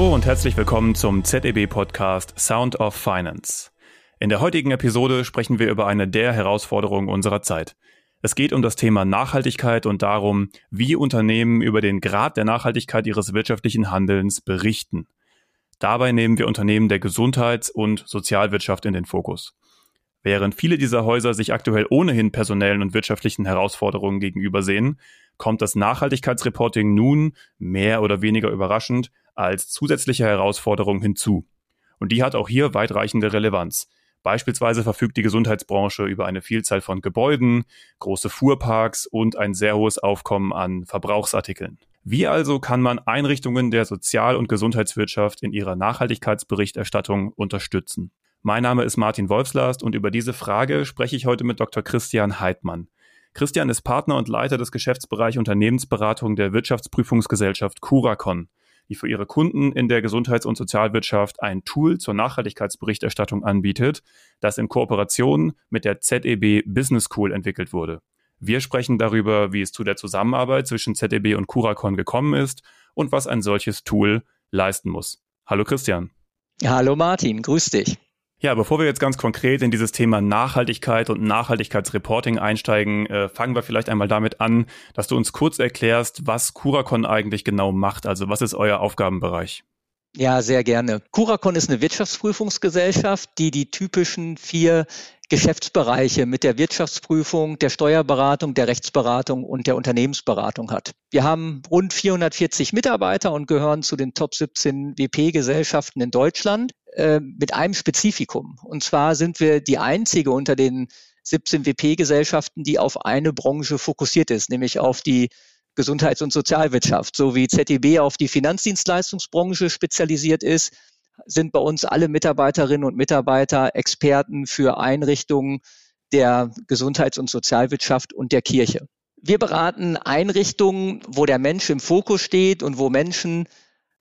Hallo und herzlich willkommen zum ZEB-Podcast Sound of Finance. In der heutigen Episode sprechen wir über eine der Herausforderungen unserer Zeit. Es geht um das Thema Nachhaltigkeit und darum, wie Unternehmen über den Grad der Nachhaltigkeit ihres wirtschaftlichen Handelns berichten. Dabei nehmen wir Unternehmen der Gesundheits- und Sozialwirtschaft in den Fokus. Während viele dieser Häuser sich aktuell ohnehin personellen und wirtschaftlichen Herausforderungen gegenübersehen, kommt das Nachhaltigkeitsreporting nun, mehr oder weniger überraschend, als zusätzliche Herausforderung hinzu. Und die hat auch hier weitreichende Relevanz. Beispielsweise verfügt die Gesundheitsbranche über eine Vielzahl von Gebäuden, große Fuhrparks und ein sehr hohes Aufkommen an Verbrauchsartikeln. Wie also kann man Einrichtungen der Sozial- und Gesundheitswirtschaft in ihrer Nachhaltigkeitsberichterstattung unterstützen? Mein Name ist Martin Wolfslast und über diese Frage spreche ich heute mit Dr. Christian Heidmann. Christian ist Partner und Leiter des Geschäftsbereichs Unternehmensberatung der Wirtschaftsprüfungsgesellschaft Curacon, die für ihre Kunden in der Gesundheits- und Sozialwirtschaft ein Tool zur Nachhaltigkeitsberichterstattung anbietet, das in Kooperation mit der ZEB Business School entwickelt wurde. Wir sprechen darüber, wie es zu der Zusammenarbeit zwischen ZEB und Curacon gekommen ist und was ein solches Tool leisten muss. Hallo Christian. Hallo Martin, grüß dich. Ja, bevor wir jetzt ganz konkret in dieses Thema Nachhaltigkeit und Nachhaltigkeitsreporting einsteigen, äh, fangen wir vielleicht einmal damit an, dass du uns kurz erklärst, was Curacon eigentlich genau macht. Also was ist euer Aufgabenbereich? Ja, sehr gerne. Curacon ist eine Wirtschaftsprüfungsgesellschaft, die die typischen vier Geschäftsbereiche mit der Wirtschaftsprüfung, der Steuerberatung, der Rechtsberatung und der Unternehmensberatung hat. Wir haben rund 440 Mitarbeiter und gehören zu den Top 17 WP-Gesellschaften in Deutschland äh, mit einem Spezifikum. Und zwar sind wir die einzige unter den 17 WP-Gesellschaften, die auf eine Branche fokussiert ist, nämlich auf die Gesundheits- und Sozialwirtschaft, so wie ZDB auf die Finanzdienstleistungsbranche spezialisiert ist sind bei uns alle Mitarbeiterinnen und Mitarbeiter Experten für Einrichtungen der Gesundheits- und Sozialwirtschaft und der Kirche. Wir beraten Einrichtungen, wo der Mensch im Fokus steht und wo Menschen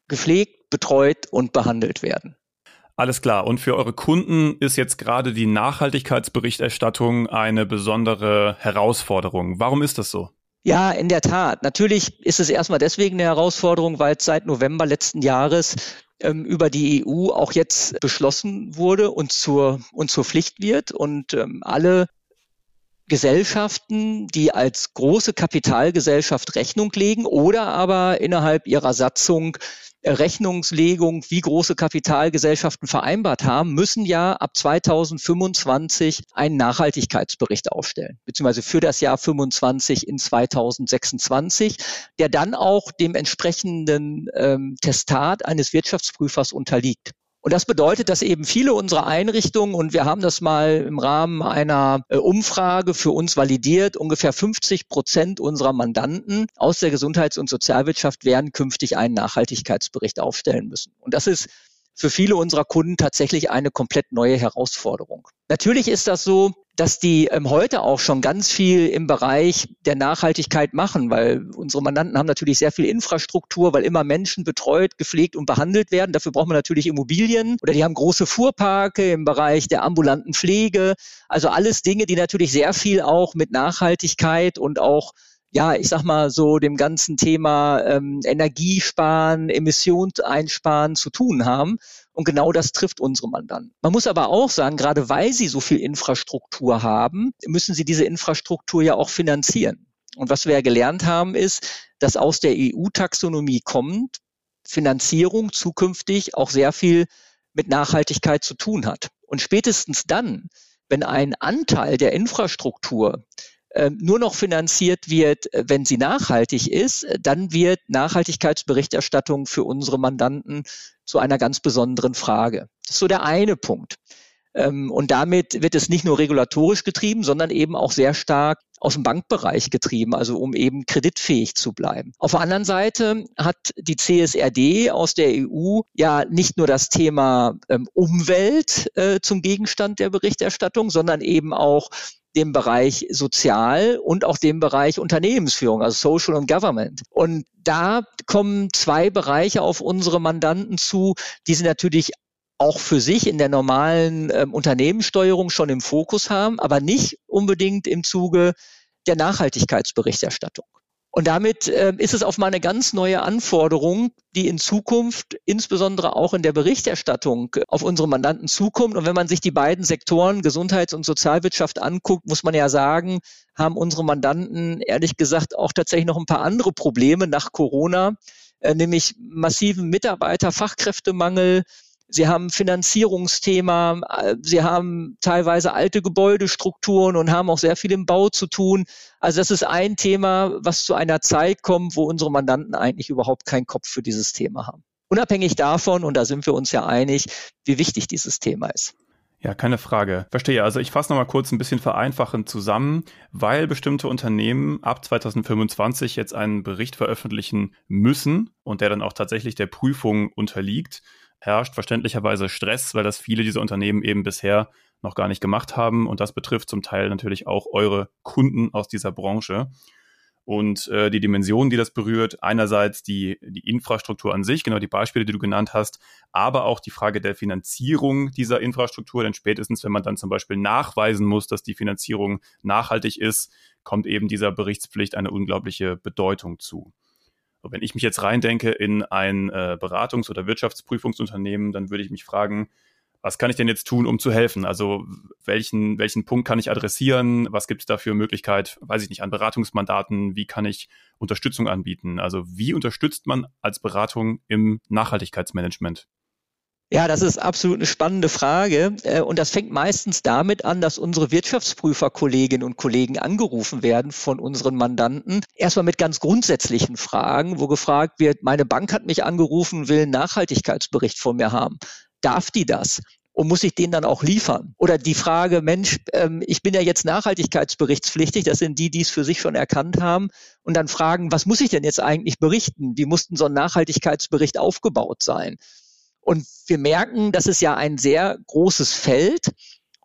gepflegt, betreut und behandelt werden. Alles klar. Und für eure Kunden ist jetzt gerade die Nachhaltigkeitsberichterstattung eine besondere Herausforderung. Warum ist das so? Ja, in der Tat. Natürlich ist es erstmal deswegen eine Herausforderung, weil es seit November letzten Jahres ähm, über die EU auch jetzt beschlossen wurde und zur, und zur Pflicht wird. Und ähm, alle Gesellschaften, die als große Kapitalgesellschaft Rechnung legen oder aber innerhalb ihrer Satzung Rechnungslegung, wie große Kapitalgesellschaften vereinbart haben, müssen ja ab 2025 einen Nachhaltigkeitsbericht aufstellen, beziehungsweise für das Jahr 25 in 2026, der dann auch dem entsprechenden ähm, Testat eines Wirtschaftsprüfers unterliegt. Und das bedeutet, dass eben viele unserer Einrichtungen, und wir haben das mal im Rahmen einer äh, Umfrage für uns validiert, ungefähr 50 Prozent unserer Mandanten aus der Gesundheits- und Sozialwirtschaft werden künftig einen Nachhaltigkeitsbericht aufstellen müssen. Und das ist für viele unserer Kunden tatsächlich eine komplett neue Herausforderung. Natürlich ist das so, dass die ähm, heute auch schon ganz viel im Bereich der Nachhaltigkeit machen, weil unsere Mandanten haben natürlich sehr viel Infrastruktur, weil immer Menschen betreut, gepflegt und behandelt werden. Dafür braucht man natürlich Immobilien oder die haben große Fuhrparke im Bereich der ambulanten Pflege. Also alles Dinge, die natürlich sehr viel auch mit Nachhaltigkeit und auch ja, ich sag mal so dem ganzen Thema ähm, Energiesparen, Emissionseinsparen zu tun haben. Und genau das trifft unsere Mandanten. Man muss aber auch sagen, gerade weil sie so viel Infrastruktur haben, müssen sie diese Infrastruktur ja auch finanzieren. Und was wir ja gelernt haben, ist, dass aus der EU-Taxonomie kommt, Finanzierung zukünftig auch sehr viel mit Nachhaltigkeit zu tun hat. Und spätestens dann, wenn ein Anteil der Infrastruktur nur noch finanziert wird, äh, wenn sie nachhaltig ist, äh, dann wird Nachhaltigkeitsberichterstattung für unsere Mandanten zu einer ganz besonderen Frage. Das ist so der eine Punkt. Ähm, und damit wird es nicht nur regulatorisch getrieben, sondern eben auch sehr stark aus dem Bankbereich getrieben, also um eben kreditfähig zu bleiben. Auf der anderen Seite hat die CSRD aus der EU ja nicht nur das Thema ähm, Umwelt äh, zum Gegenstand der Berichterstattung, sondern eben auch dem Bereich Sozial und auch dem Bereich Unternehmensführung, also Social und Government. Und da kommen zwei Bereiche auf unsere Mandanten zu, die sie natürlich auch für sich in der normalen äh, Unternehmenssteuerung schon im Fokus haben, aber nicht unbedingt im Zuge der Nachhaltigkeitsberichterstattung. Und damit äh, ist es auf mal eine ganz neue Anforderung, die in Zukunft, insbesondere auch in der Berichterstattung, auf unsere Mandanten zukommt. Und wenn man sich die beiden Sektoren Gesundheits- und Sozialwirtschaft anguckt, muss man ja sagen, haben unsere Mandanten ehrlich gesagt auch tatsächlich noch ein paar andere Probleme nach Corona, äh, nämlich massiven Mitarbeiter, Fachkräftemangel, Sie haben Finanzierungsthema, äh, Sie haben teilweise alte Gebäudestrukturen und haben auch sehr viel im Bau zu tun. Also das ist ein Thema, was zu einer Zeit kommt, wo unsere Mandanten eigentlich überhaupt keinen Kopf für dieses Thema haben. Unabhängig davon, und da sind wir uns ja einig, wie wichtig dieses Thema ist. Ja, keine Frage. Verstehe. Also ich fasse nochmal kurz ein bisschen vereinfachend zusammen, weil bestimmte Unternehmen ab 2025 jetzt einen Bericht veröffentlichen müssen und der dann auch tatsächlich der Prüfung unterliegt herrscht verständlicherweise Stress, weil das viele dieser Unternehmen eben bisher noch gar nicht gemacht haben. Und das betrifft zum Teil natürlich auch eure Kunden aus dieser Branche. Und äh, die Dimension, die das berührt, einerseits die, die Infrastruktur an sich, genau die Beispiele, die du genannt hast, aber auch die Frage der Finanzierung dieser Infrastruktur. Denn spätestens, wenn man dann zum Beispiel nachweisen muss, dass die Finanzierung nachhaltig ist, kommt eben dieser Berichtspflicht eine unglaubliche Bedeutung zu. Wenn ich mich jetzt reindenke in ein äh, Beratungs- oder Wirtschaftsprüfungsunternehmen, dann würde ich mich fragen, was kann ich denn jetzt tun, um zu helfen? Also welchen, welchen Punkt kann ich adressieren? Was gibt es da für Möglichkeit, weiß ich nicht, an Beratungsmandaten? Wie kann ich Unterstützung anbieten? Also wie unterstützt man als Beratung im Nachhaltigkeitsmanagement? Ja, das ist absolut eine spannende Frage. Äh, und das fängt meistens damit an, dass unsere Wirtschaftsprüferkolleginnen und Kollegen angerufen werden von unseren Mandanten. Erstmal mit ganz grundsätzlichen Fragen, wo gefragt wird, meine Bank hat mich angerufen, will einen Nachhaltigkeitsbericht von mir haben. Darf die das? und muss ich den dann auch liefern? Oder die Frage, Mensch, ähm, ich bin ja jetzt nachhaltigkeitsberichtspflichtig, das sind die, die es für sich schon erkannt haben, und dann fragen, was muss ich denn jetzt eigentlich berichten? Wie muss denn so ein Nachhaltigkeitsbericht aufgebaut sein? Und wir merken, das ist ja ein sehr großes Feld.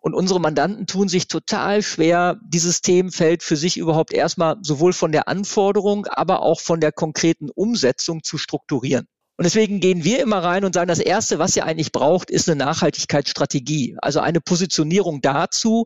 Und unsere Mandanten tun sich total schwer, dieses Themenfeld für sich überhaupt erstmal sowohl von der Anforderung, aber auch von der konkreten Umsetzung zu strukturieren. Und deswegen gehen wir immer rein und sagen, das Erste, was ihr eigentlich braucht, ist eine Nachhaltigkeitsstrategie. Also eine Positionierung dazu,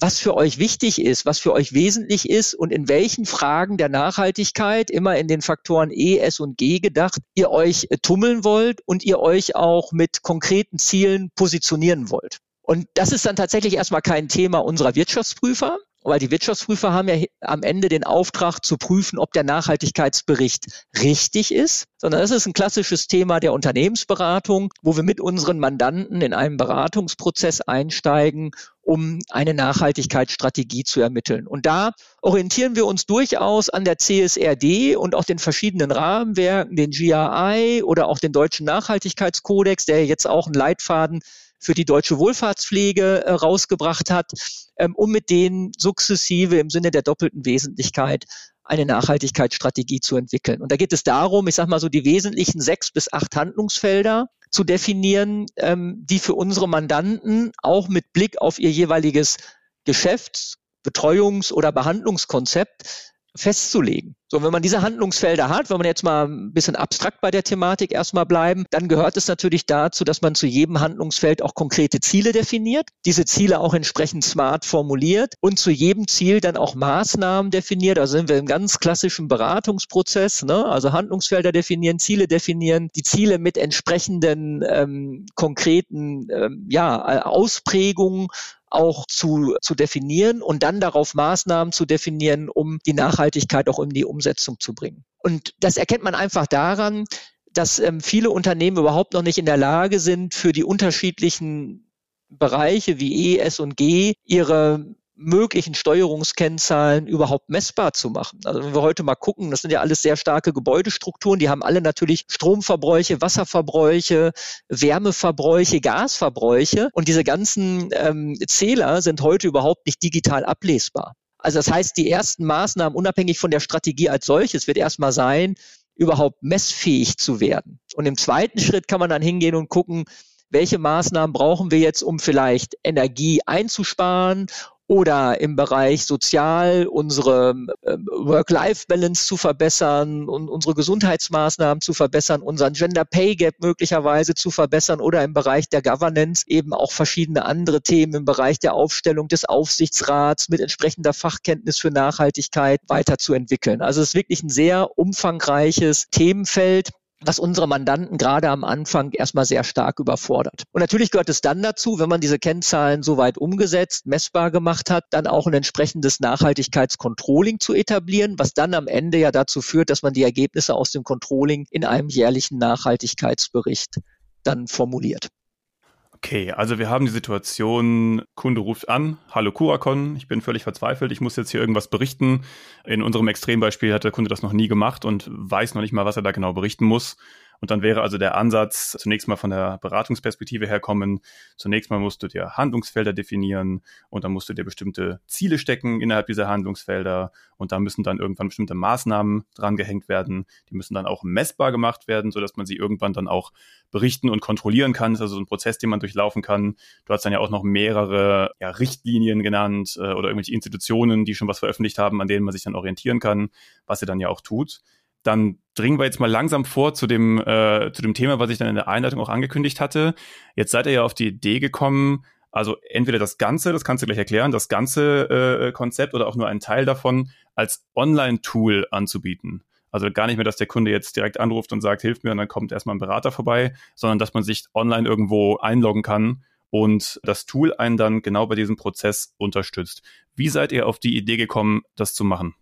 was für euch wichtig ist, was für euch wesentlich ist und in welchen Fragen der Nachhaltigkeit, immer in den Faktoren E, S und G gedacht, ihr euch äh, tummeln wollt und ihr euch auch mit konkreten Zielen positionieren wollt. Und das ist dann tatsächlich erstmal kein Thema unserer Wirtschaftsprüfer, weil die Wirtschaftsprüfer haben ja am Ende den Auftrag zu prüfen, ob der Nachhaltigkeitsbericht richtig ist, sondern das ist ein klassisches Thema der Unternehmensberatung, wo wir mit unseren Mandanten in einen Beratungsprozess einsteigen, um eine Nachhaltigkeitsstrategie zu ermitteln. Und da orientieren wir uns durchaus an der CSRD und auch den verschiedenen Rahmenwerken, den GRI oder auch den Deutschen Nachhaltigkeitskodex, der jetzt auch einen Leitfaden für die deutsche Wohlfahrtspflege äh, rausgebracht hat, ähm, um mit denen sukzessive im Sinne der doppelten Wesentlichkeit eine Nachhaltigkeitsstrategie zu entwickeln. Und da geht es darum, ich sage mal so, die wesentlichen sechs bis acht Handlungsfelder zu definieren, ähm, die für unsere Mandanten auch mit Blick auf ihr jeweiliges Geschäfts-, Betreuungs- oder Behandlungskonzept festzulegen. So, wenn man diese Handlungsfelder hat, wenn man jetzt mal ein bisschen abstrakt bei der Thematik erstmal bleiben, dann gehört es natürlich dazu, dass man zu jedem Handlungsfeld auch konkrete Ziele definiert, diese Ziele auch entsprechend smart formuliert und zu jedem Ziel dann auch Maßnahmen definiert. Also sind wir im ganz klassischen Beratungsprozess, ne? also Handlungsfelder definieren, Ziele definieren, die Ziele mit entsprechenden ähm, konkreten ähm, ja, Ausprägungen auch zu, zu definieren und dann darauf Maßnahmen zu definieren, um die Nachhaltigkeit auch in die Umsetzung zu bringen. Und das erkennt man einfach daran, dass ähm, viele Unternehmen überhaupt noch nicht in der Lage sind, für die unterschiedlichen Bereiche wie E, S und G ihre möglichen Steuerungskennzahlen überhaupt messbar zu machen. Also wenn wir heute mal gucken, das sind ja alles sehr starke Gebäudestrukturen, die haben alle natürlich Stromverbräuche, Wasserverbräuche, Wärmeverbräuche, Gasverbräuche und diese ganzen ähm, Zähler sind heute überhaupt nicht digital ablesbar. Also das heißt, die ersten Maßnahmen, unabhängig von der Strategie als solches, wird erstmal sein, überhaupt messfähig zu werden. Und im zweiten Schritt kann man dann hingehen und gucken, welche Maßnahmen brauchen wir jetzt, um vielleicht Energie einzusparen oder im Bereich Sozial unsere äh, Work-Life-Balance zu verbessern und unsere Gesundheitsmaßnahmen zu verbessern, unseren Gender Pay Gap möglicherweise zu verbessern oder im Bereich der Governance eben auch verschiedene andere Themen im Bereich der Aufstellung des Aufsichtsrats mit entsprechender Fachkenntnis für Nachhaltigkeit weiterzuentwickeln. Also es ist wirklich ein sehr umfangreiches Themenfeld, was unsere Mandanten gerade am Anfang erstmal sehr stark überfordert. Und natürlich gehört es dann dazu, wenn man diese Kennzahlen soweit umgesetzt, messbar gemacht hat, dann auch ein entsprechendes Nachhaltigkeitscontrolling zu etablieren, was dann am Ende ja dazu führt, dass man die Ergebnisse aus dem Controlling in einem jährlichen Nachhaltigkeitsbericht dann formuliert. Okay, also wir haben die Situation, Kunde ruft an, hallo Kuracon, ich bin völlig verzweifelt, ich muss jetzt hier irgendwas berichten. In unserem Extrembeispiel hat der Kunde das noch nie gemacht und weiß noch nicht mal, was er da genau berichten muss. Und dann wäre also der Ansatz zunächst mal von der Beratungsperspektive herkommen. Zunächst mal musst du dir Handlungsfelder definieren und dann musst du dir bestimmte Ziele stecken innerhalb dieser Handlungsfelder und da müssen dann irgendwann bestimmte Maßnahmen dran gehängt werden. Die müssen dann auch messbar gemacht werden, sodass man sie irgendwann dann auch berichten und kontrollieren kann. Das ist also so ein Prozess, den man durchlaufen kann. Du hast dann ja auch noch mehrere ja, Richtlinien genannt äh, oder irgendwelche Institutionen, die schon was veröffentlicht haben, an denen man sich dann orientieren kann, was sie dann ja auch tut dann dringen wir jetzt mal langsam vor zu dem, äh, zu dem Thema, was ich dann in der Einleitung auch angekündigt hatte. Jetzt seid ihr ja auf die Idee gekommen, also entweder das Ganze, das kannst du gleich erklären, das ganze äh, Konzept oder auch nur einen Teil davon als Online-Tool anzubieten. Also gar nicht mehr, dass der Kunde jetzt direkt anruft und sagt, hilf mir und dann kommt erstmal ein Berater vorbei, sondern dass man sich online irgendwo einloggen kann und das Tool einen dann genau bei diesem Prozess unterstützt. Wie seid ihr auf die Idee gekommen, das zu machen?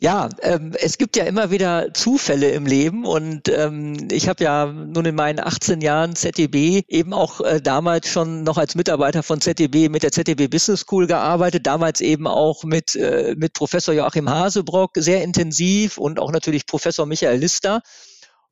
Ja, ähm, es gibt ja immer wieder Zufälle im Leben und ähm, ich habe ja nun in meinen 18 Jahren ZDB eben auch äh, damals schon noch als Mitarbeiter von ZDB mit der ZDB Business School gearbeitet, damals eben auch mit, äh, mit Professor Joachim Hasebrock sehr intensiv und auch natürlich Professor Michael Lister.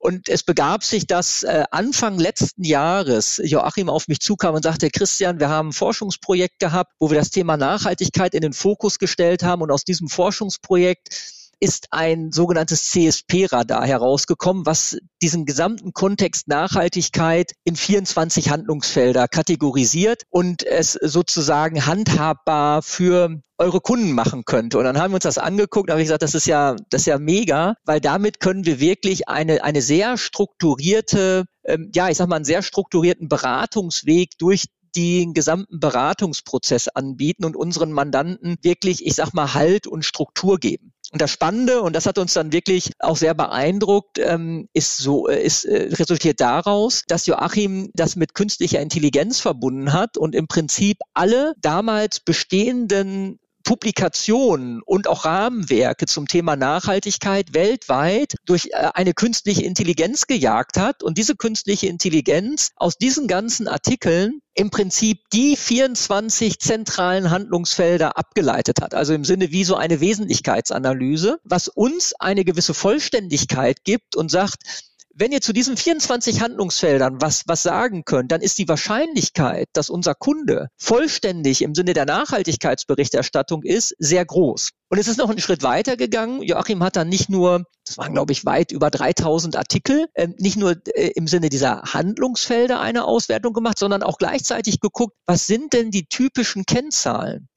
Und es begab sich, dass äh, Anfang letzten Jahres Joachim auf mich zukam und sagte, Christian, wir haben ein Forschungsprojekt gehabt, wo wir das Thema Nachhaltigkeit in den Fokus gestellt haben. Und aus diesem Forschungsprojekt ist ein sogenanntes CSP-Radar herausgekommen, was diesen gesamten Kontext Nachhaltigkeit in 24 Handlungsfelder kategorisiert und es sozusagen handhabbar für eure Kunden machen könnte. Und dann haben wir uns das angeguckt und habe ich gesagt, das ist ja, das ist ja mega, weil damit können wir wirklich eine, eine sehr strukturierte, ähm, ja, ich sag mal, einen sehr strukturierten Beratungsweg durch den gesamten Beratungsprozess anbieten und unseren Mandanten wirklich, ich sag mal, Halt und Struktur geben. Und das Spannende, und das hat uns dann wirklich auch sehr beeindruckt, ähm, ist so, äh, ist äh, resultiert daraus, dass Joachim das mit künstlicher Intelligenz verbunden hat und im Prinzip alle damals bestehenden Publikationen und auch Rahmenwerke zum Thema Nachhaltigkeit weltweit durch äh, eine künstliche Intelligenz gejagt hat und diese künstliche Intelligenz aus diesen ganzen Artikeln im Prinzip die 24 zentralen Handlungsfelder abgeleitet hat. Also im Sinne wie so eine Wesentlichkeitsanalyse, was uns eine gewisse Vollständigkeit gibt und sagt, wenn ihr zu diesen 24 Handlungsfeldern was, was sagen könnt, dann ist die Wahrscheinlichkeit, dass unser Kunde vollständig im Sinne der Nachhaltigkeitsberichterstattung ist, sehr groß. Und es ist noch einen Schritt weiter gegangen. Joachim hat dann nicht nur, das waren glaube ich weit über 3000 Artikel, äh, nicht nur äh, im Sinne dieser Handlungsfelder eine Auswertung gemacht, sondern auch gleichzeitig geguckt, was sind denn die typischen Kennzahlen,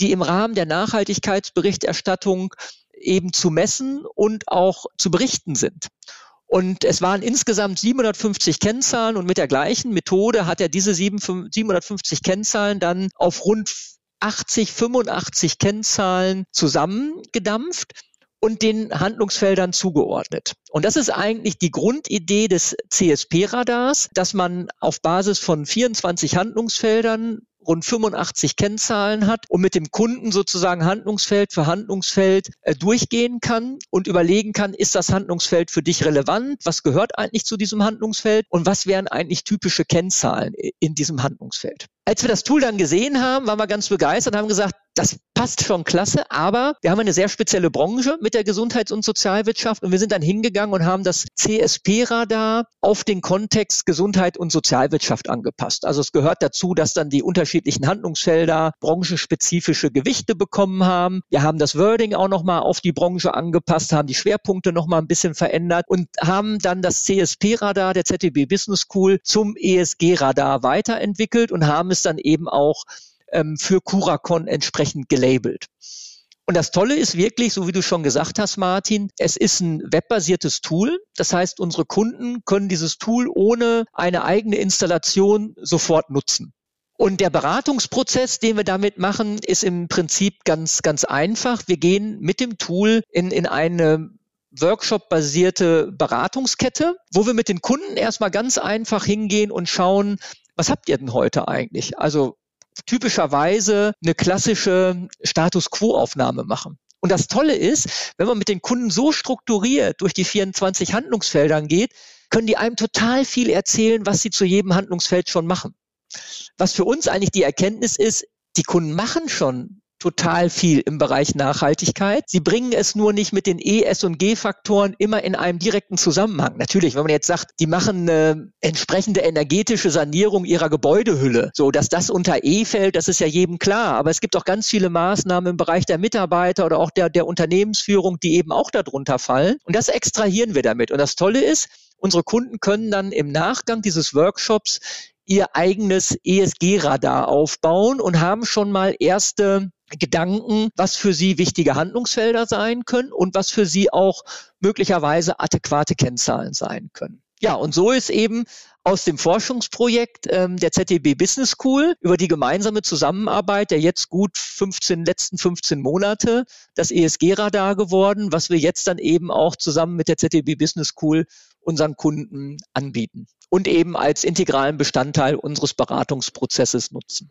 die im Rahmen der Nachhaltigkeitsberichterstattung eben zu messen und auch zu berichten sind. Und es waren insgesamt 750 Kennzahlen und mit der gleichen Methode hat er diese 750 Kennzahlen dann auf rund 80, 85 Kennzahlen zusammengedampft und den Handlungsfeldern zugeordnet. Und das ist eigentlich die Grundidee des CSP-Radars, dass man auf Basis von 24 Handlungsfeldern rund 85 Kennzahlen hat und mit dem Kunden sozusagen Handlungsfeld für Handlungsfeld äh, durchgehen kann und überlegen kann, ist das Handlungsfeld für dich relevant? Was gehört eigentlich zu diesem Handlungsfeld? Und was wären eigentlich typische Kennzahlen in diesem Handlungsfeld? Als wir das Tool dann gesehen haben, waren wir ganz begeistert und haben gesagt, das passt schon klasse, aber wir haben eine sehr spezielle Branche mit der Gesundheits- und Sozialwirtschaft und wir sind dann hingegangen und haben das CSP-Radar auf den Kontext Gesundheit und Sozialwirtschaft angepasst. Also es gehört dazu, dass dann die unterschiedlichen Handlungsfelder branchenspezifische Gewichte bekommen haben. Wir haben das Wording auch nochmal auf die Branche angepasst, haben die Schwerpunkte nochmal ein bisschen verändert und haben dann das CSP-Radar der ZDB Business School zum ESG-Radar weiterentwickelt und haben es dann eben auch ähm, für Curacon entsprechend gelabelt. Und das Tolle ist wirklich, so wie du schon gesagt hast, Martin, es ist ein webbasiertes Tool. Das heißt, unsere Kunden können dieses Tool ohne eine eigene Installation sofort nutzen. Und der Beratungsprozess, den wir damit machen, ist im Prinzip ganz, ganz einfach. Wir gehen mit dem Tool in, in eine Workshop-basierte Beratungskette, wo wir mit den Kunden erstmal ganz einfach hingehen und schauen, was habt ihr denn heute eigentlich? Also typischerweise eine klassische Status Quo-Aufnahme machen. Und das Tolle ist, wenn man mit den Kunden so strukturiert durch die 24 Handlungsfeldern geht, können die einem total viel erzählen, was sie zu jedem Handlungsfeld schon machen. Was für uns eigentlich die Erkenntnis ist, die Kunden machen schon total viel im Bereich Nachhaltigkeit. Sie bringen es nur nicht mit den E, S und G-Faktoren immer in einem direkten Zusammenhang. Natürlich, wenn man jetzt sagt, die machen eine entsprechende energetische Sanierung ihrer Gebäudehülle, so dass das unter E fällt, das ist ja jedem klar. Aber es gibt auch ganz viele Maßnahmen im Bereich der Mitarbeiter oder auch der, der Unternehmensführung, die eben auch darunter fallen. Und das extrahieren wir damit. Und das Tolle ist, unsere Kunden können dann im Nachgang dieses Workshops ihr eigenes ESG-Radar aufbauen und haben schon mal erste Gedanken, was für sie wichtige Handlungsfelder sein können und was für sie auch möglicherweise adäquate Kennzahlen sein können. Ja, und so ist eben aus dem Forschungsprojekt ähm, der ZDB Business School über die gemeinsame Zusammenarbeit der jetzt gut 15, letzten 15 Monate das ESG-Radar geworden, was wir jetzt dann eben auch zusammen mit der ZDB Business School unseren Kunden anbieten und eben als integralen Bestandteil unseres Beratungsprozesses nutzen.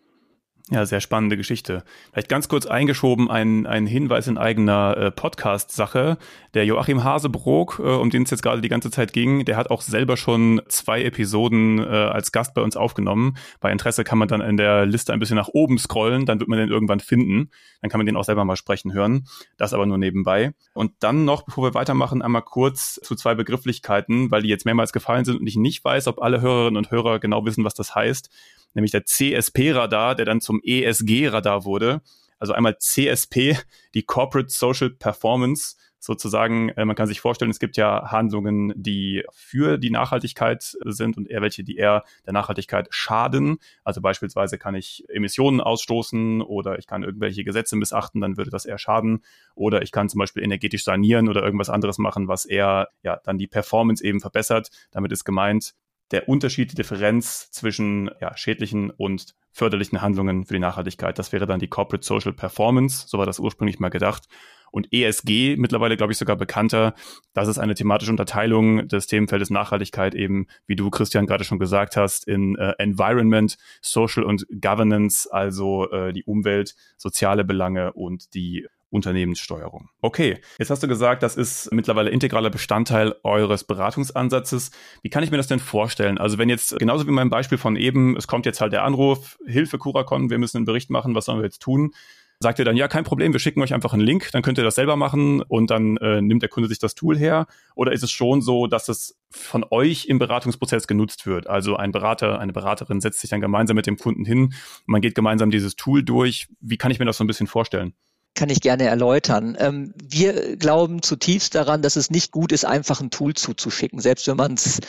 Ja, sehr spannende Geschichte. Vielleicht ganz kurz eingeschoben ein, ein Hinweis in eigener äh, Podcast-Sache. Der Joachim Hasebrook, äh, um den es jetzt gerade die ganze Zeit ging, der hat auch selber schon zwei Episoden äh, als Gast bei uns aufgenommen. Bei Interesse kann man dann in der Liste ein bisschen nach oben scrollen, dann wird man den irgendwann finden. Dann kann man den auch selber mal sprechen hören. Das aber nur nebenbei. Und dann noch, bevor wir weitermachen, einmal kurz zu zwei Begrifflichkeiten, weil die jetzt mehrmals gefallen sind und ich nicht weiß, ob alle Hörerinnen und Hörer genau wissen, was das heißt nämlich der CSP-Radar, der dann zum ESG-Radar wurde. Also einmal CSP, die Corporate Social Performance, sozusagen, äh, man kann sich vorstellen, es gibt ja Handlungen, die für die Nachhaltigkeit sind und eher welche, die eher der Nachhaltigkeit schaden. Also beispielsweise kann ich Emissionen ausstoßen oder ich kann irgendwelche Gesetze missachten, dann würde das eher schaden. Oder ich kann zum Beispiel energetisch sanieren oder irgendwas anderes machen, was eher ja dann die Performance eben verbessert. Damit ist gemeint, der Unterschied, die Differenz zwischen ja, schädlichen und förderlichen Handlungen für die Nachhaltigkeit. Das wäre dann die Corporate Social Performance, so war das ursprünglich mal gedacht. Und ESG, mittlerweile glaube ich sogar bekannter, das ist eine thematische Unterteilung des Themenfeldes Nachhaltigkeit eben, wie du Christian gerade schon gesagt hast, in äh, Environment, Social und Governance, also äh, die Umwelt, soziale Belange und die Unternehmenssteuerung. Okay, jetzt hast du gesagt, das ist mittlerweile integraler Bestandteil eures Beratungsansatzes. Wie kann ich mir das denn vorstellen? Also wenn jetzt, genauso wie mein Beispiel von eben, es kommt jetzt halt der Anruf, Hilfe Curacon, wir müssen einen Bericht machen, was sollen wir jetzt tun? Sagt ihr dann, ja, kein Problem, wir schicken euch einfach einen Link, dann könnt ihr das selber machen und dann äh, nimmt der Kunde sich das Tool her? Oder ist es schon so, dass es von euch im Beratungsprozess genutzt wird? Also ein Berater, eine Beraterin setzt sich dann gemeinsam mit dem Kunden hin, man geht gemeinsam dieses Tool durch. Wie kann ich mir das so ein bisschen vorstellen? Kann ich gerne erläutern. Ähm, wir glauben zutiefst daran, dass es nicht gut ist, einfach ein Tool zuzuschicken, selbst wenn man es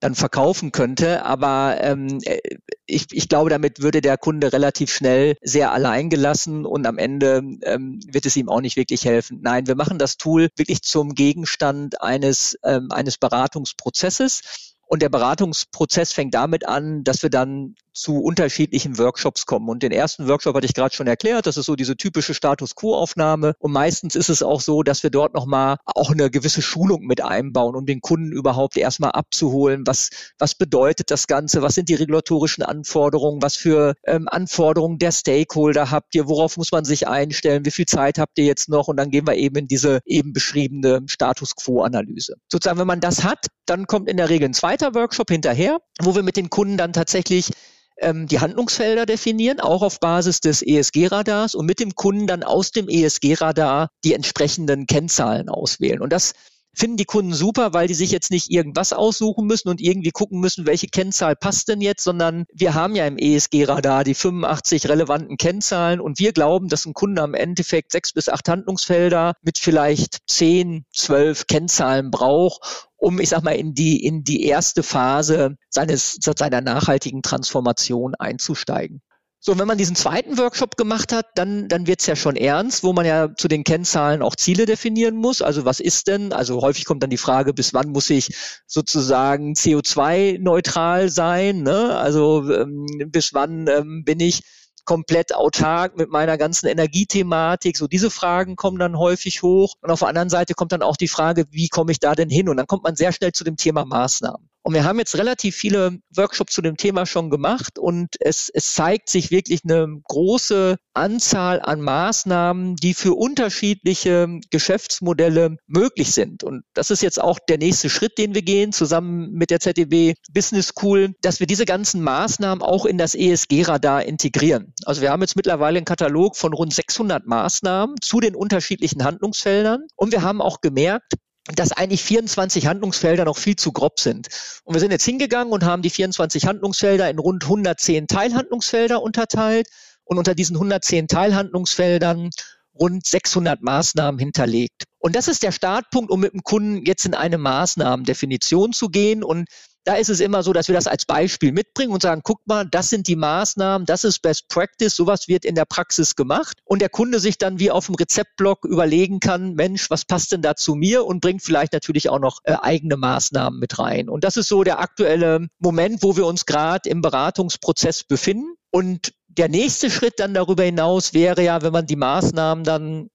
dann verkaufen könnte. Aber ähm, äh, ich, ich glaube, damit würde der Kunde relativ schnell sehr allein gelassen und am Ende ähm, wird es ihm auch nicht wirklich helfen. Nein, wir machen das Tool wirklich zum Gegenstand eines, ähm, eines Beratungsprozesses. Und der Beratungsprozess fängt damit an, dass wir dann zu unterschiedlichen Workshops kommen. Und den ersten Workshop hatte ich gerade schon erklärt. Das ist so diese typische Status Quo-Aufnahme. Und meistens ist es auch so, dass wir dort nochmal auch eine gewisse Schulung mit einbauen, um den Kunden überhaupt erstmal abzuholen. Was, was bedeutet das Ganze? Was sind die regulatorischen Anforderungen? Was für ähm, Anforderungen der Stakeholder habt ihr? Worauf muss man sich einstellen? Wie viel Zeit habt ihr jetzt noch? Und dann gehen wir eben in diese eben beschriebene Status Quo-Analyse. Sozusagen, wenn man das hat, dann kommt in der Regel ein zweiter Workshop hinterher, wo wir mit den Kunden dann tatsächlich ähm, die Handlungsfelder definieren, auch auf Basis des ESG-Radars und mit dem Kunden dann aus dem ESG-Radar die entsprechenden Kennzahlen auswählen. Und das finden die Kunden super, weil die sich jetzt nicht irgendwas aussuchen müssen und irgendwie gucken müssen, welche Kennzahl passt denn jetzt, sondern wir haben ja im ESG-Radar die 85 relevanten Kennzahlen und wir glauben, dass ein Kunde am Endeffekt sechs bis acht Handlungsfelder mit vielleicht zehn, zwölf Kennzahlen braucht, um, ich sag mal, in die, in die erste Phase seines, seiner nachhaltigen Transformation einzusteigen. So, wenn man diesen zweiten Workshop gemacht hat, dann, dann wird's ja schon ernst, wo man ja zu den Kennzahlen auch Ziele definieren muss. Also was ist denn? Also häufig kommt dann die Frage, bis wann muss ich sozusagen CO2-neutral sein? Ne? Also ähm, bis wann ähm, bin ich komplett autark mit meiner ganzen Energiethematik. So diese Fragen kommen dann häufig hoch. Und auf der anderen Seite kommt dann auch die Frage, wie komme ich da denn hin? Und dann kommt man sehr schnell zu dem Thema Maßnahmen. Und wir haben jetzt relativ viele Workshops zu dem Thema schon gemacht und es, es zeigt sich wirklich eine große Anzahl an Maßnahmen, die für unterschiedliche Geschäftsmodelle möglich sind. Und das ist jetzt auch der nächste Schritt, den wir gehen, zusammen mit der ZDB Business School, dass wir diese ganzen Maßnahmen auch in das ESG-Radar integrieren. Also wir haben jetzt mittlerweile einen Katalog von rund 600 Maßnahmen zu den unterschiedlichen Handlungsfeldern. Und wir haben auch gemerkt, dass eigentlich 24 Handlungsfelder noch viel zu grob sind. Und wir sind jetzt hingegangen und haben die 24 Handlungsfelder in rund 110 Teilhandlungsfelder unterteilt und unter diesen 110 Teilhandlungsfeldern rund 600 Maßnahmen hinterlegt. Und das ist der Startpunkt, um mit dem Kunden jetzt in eine Maßnahmendefinition zu gehen und da ist es immer so, dass wir das als Beispiel mitbringen und sagen, guck mal, das sind die Maßnahmen, das ist Best Practice, sowas wird in der Praxis gemacht und der Kunde sich dann wie auf dem Rezeptblock überlegen kann, Mensch, was passt denn da zu mir und bringt vielleicht natürlich auch noch äh, eigene Maßnahmen mit rein. Und das ist so der aktuelle Moment, wo wir uns gerade im Beratungsprozess befinden. Und der nächste Schritt dann darüber hinaus wäre ja, wenn man die Maßnahmen dann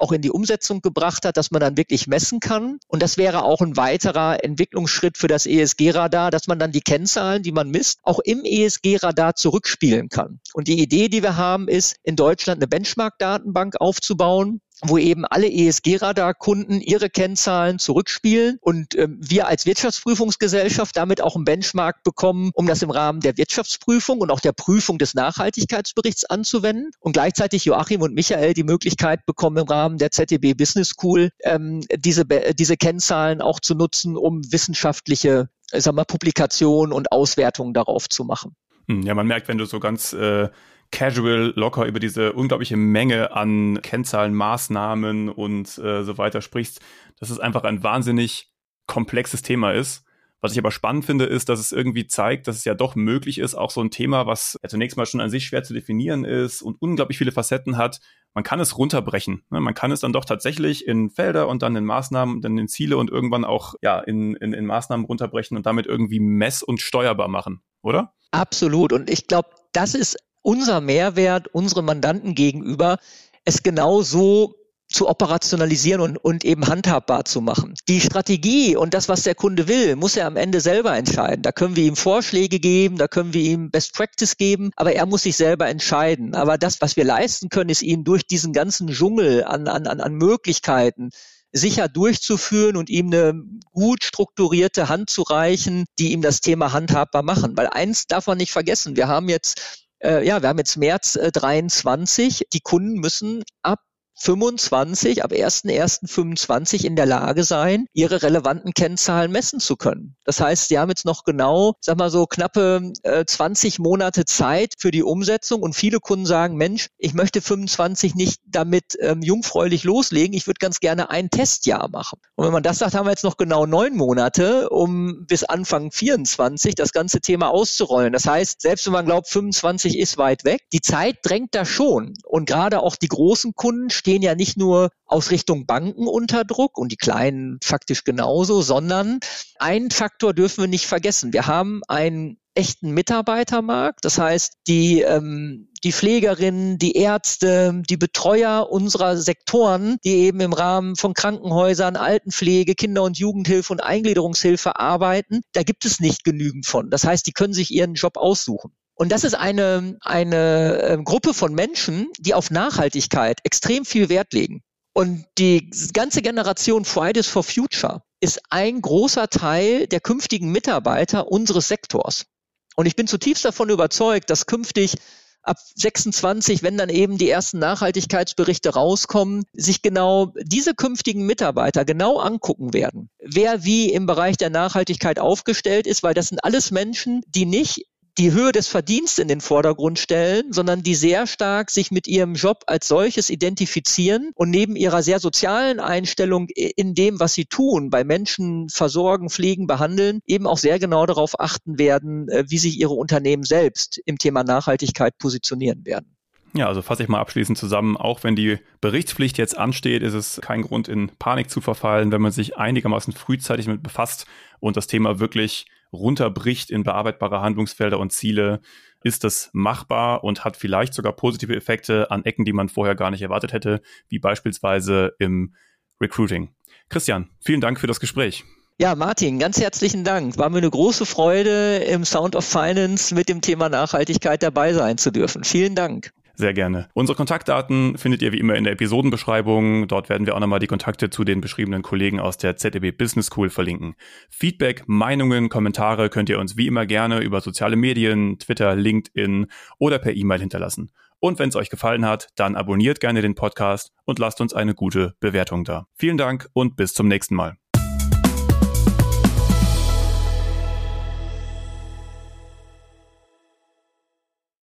auch in die Umsetzung gebracht hat, dass man dann wirklich messen kann. Und das wäre auch ein weiterer Entwicklungsschritt für das ESG-Radar, dass man dann die Kennzahlen, die man misst, auch im ESG-Radar zurückspielen kann. Und die Idee, die wir haben, ist, in Deutschland eine Benchmark-Datenbank aufzubauen, wo eben alle ESG-Radar-Kunden ihre Kennzahlen zurückspielen und ähm, wir als Wirtschaftsprüfungsgesellschaft damit auch einen Benchmark bekommen, um das im Rahmen der Wirtschaftsprüfung und auch der Prüfung des Nachhaltigkeitsberichts anzuwenden und gleichzeitig Joachim und Michael die Möglichkeit bekommen, im Rahmen der ZDB Business School ähm, diese, diese Kennzahlen auch zu nutzen, um wissenschaftliche sag mal, Publikationen und Auswertungen darauf zu machen. Hm, ja, man merkt, wenn du so ganz äh, casual, locker über diese unglaubliche Menge an Kennzahlen, Maßnahmen und äh, so weiter sprichst, dass es einfach ein wahnsinnig komplexes Thema ist. Was ich aber spannend finde, ist, dass es irgendwie zeigt, dass es ja doch möglich ist, auch so ein Thema, was ja zunächst mal schon an sich schwer zu definieren ist und unglaublich viele Facetten hat, man kann es runterbrechen. Ne? Man kann es dann doch tatsächlich in Felder und dann in Maßnahmen, dann in Ziele und irgendwann auch ja in, in, in Maßnahmen runterbrechen und damit irgendwie mess- und steuerbar machen, oder? Absolut. Und ich glaube, das ist unser Mehrwert unsere Mandanten gegenüber, es genau so zu operationalisieren und, und eben handhabbar zu machen. Die Strategie und das, was der Kunde will, muss er am Ende selber entscheiden. Da können wir ihm Vorschläge geben, da können wir ihm Best Practice geben, aber er muss sich selber entscheiden. Aber das, was wir leisten können, ist ihm durch diesen ganzen Dschungel an, an, an Möglichkeiten sicher durchzuführen und ihm eine gut strukturierte Hand zu reichen, die ihm das Thema handhabbar machen. Weil eins darf man nicht vergessen, wir haben jetzt äh, ja, wir haben jetzt März äh, 23. Die Kunden müssen ab 25, ab 1.1.25 in der Lage sein, ihre relevanten Kennzahlen messen zu können. Das heißt, sie haben jetzt noch genau, sag mal so knappe äh, 20 Monate Zeit für die Umsetzung und viele Kunden sagen, Mensch, ich möchte 25 nicht damit ähm, jungfräulich loslegen, ich würde ganz gerne ein Testjahr machen. Und wenn man das sagt, haben wir jetzt noch genau neun Monate, um bis Anfang 24 das ganze Thema auszurollen. Das heißt, selbst wenn man glaubt, 25 ist weit weg, die Zeit drängt da schon. Und gerade auch die großen Kunden stehen stehen ja nicht nur aus Richtung Banken unter Druck und die kleinen faktisch genauso, sondern einen Faktor dürfen wir nicht vergessen. Wir haben einen echten Mitarbeitermarkt. Das heißt, die, ähm, die Pflegerinnen, die Ärzte, die Betreuer unserer Sektoren, die eben im Rahmen von Krankenhäusern, Altenpflege, Kinder- und Jugendhilfe und Eingliederungshilfe arbeiten, da gibt es nicht genügend von. Das heißt, die können sich ihren Job aussuchen. Und das ist eine, eine ähm, Gruppe von Menschen, die auf Nachhaltigkeit extrem viel Wert legen. Und die ganze Generation Fridays for Future ist ein großer Teil der künftigen Mitarbeiter unseres Sektors. Und ich bin zutiefst davon überzeugt, dass künftig ab 26, wenn dann eben die ersten Nachhaltigkeitsberichte rauskommen, sich genau diese künftigen Mitarbeiter genau angucken werden, wer wie im Bereich der Nachhaltigkeit aufgestellt ist, weil das sind alles Menschen, die nicht die Höhe des Verdienstes in den Vordergrund stellen, sondern die sehr stark sich mit ihrem Job als solches identifizieren und neben ihrer sehr sozialen Einstellung in dem, was sie tun, bei Menschen versorgen, pflegen, behandeln, eben auch sehr genau darauf achten werden, äh, wie sich ihre Unternehmen selbst im Thema Nachhaltigkeit positionieren werden. Ja, also fasse ich mal abschließend zusammen. Auch wenn die Berichtspflicht jetzt ansteht, ist es kein Grund in Panik zu verfallen, wenn man sich einigermaßen frühzeitig mit befasst und das Thema wirklich runterbricht in bearbeitbare Handlungsfelder und Ziele, ist das machbar und hat vielleicht sogar positive Effekte an Ecken, die man vorher gar nicht erwartet hätte, wie beispielsweise im Recruiting. Christian, vielen Dank für das Gespräch. Ja, Martin, ganz herzlichen Dank. War mir eine große Freude, im Sound of Finance mit dem Thema Nachhaltigkeit dabei sein zu dürfen. Vielen Dank. Sehr gerne. Unsere Kontaktdaten findet ihr wie immer in der Episodenbeschreibung. Dort werden wir auch nochmal die Kontakte zu den beschriebenen Kollegen aus der ZDB Business School verlinken. Feedback, Meinungen, Kommentare könnt ihr uns wie immer gerne über soziale Medien, Twitter, LinkedIn oder per E-Mail hinterlassen. Und wenn es euch gefallen hat, dann abonniert gerne den Podcast und lasst uns eine gute Bewertung da. Vielen Dank und bis zum nächsten Mal.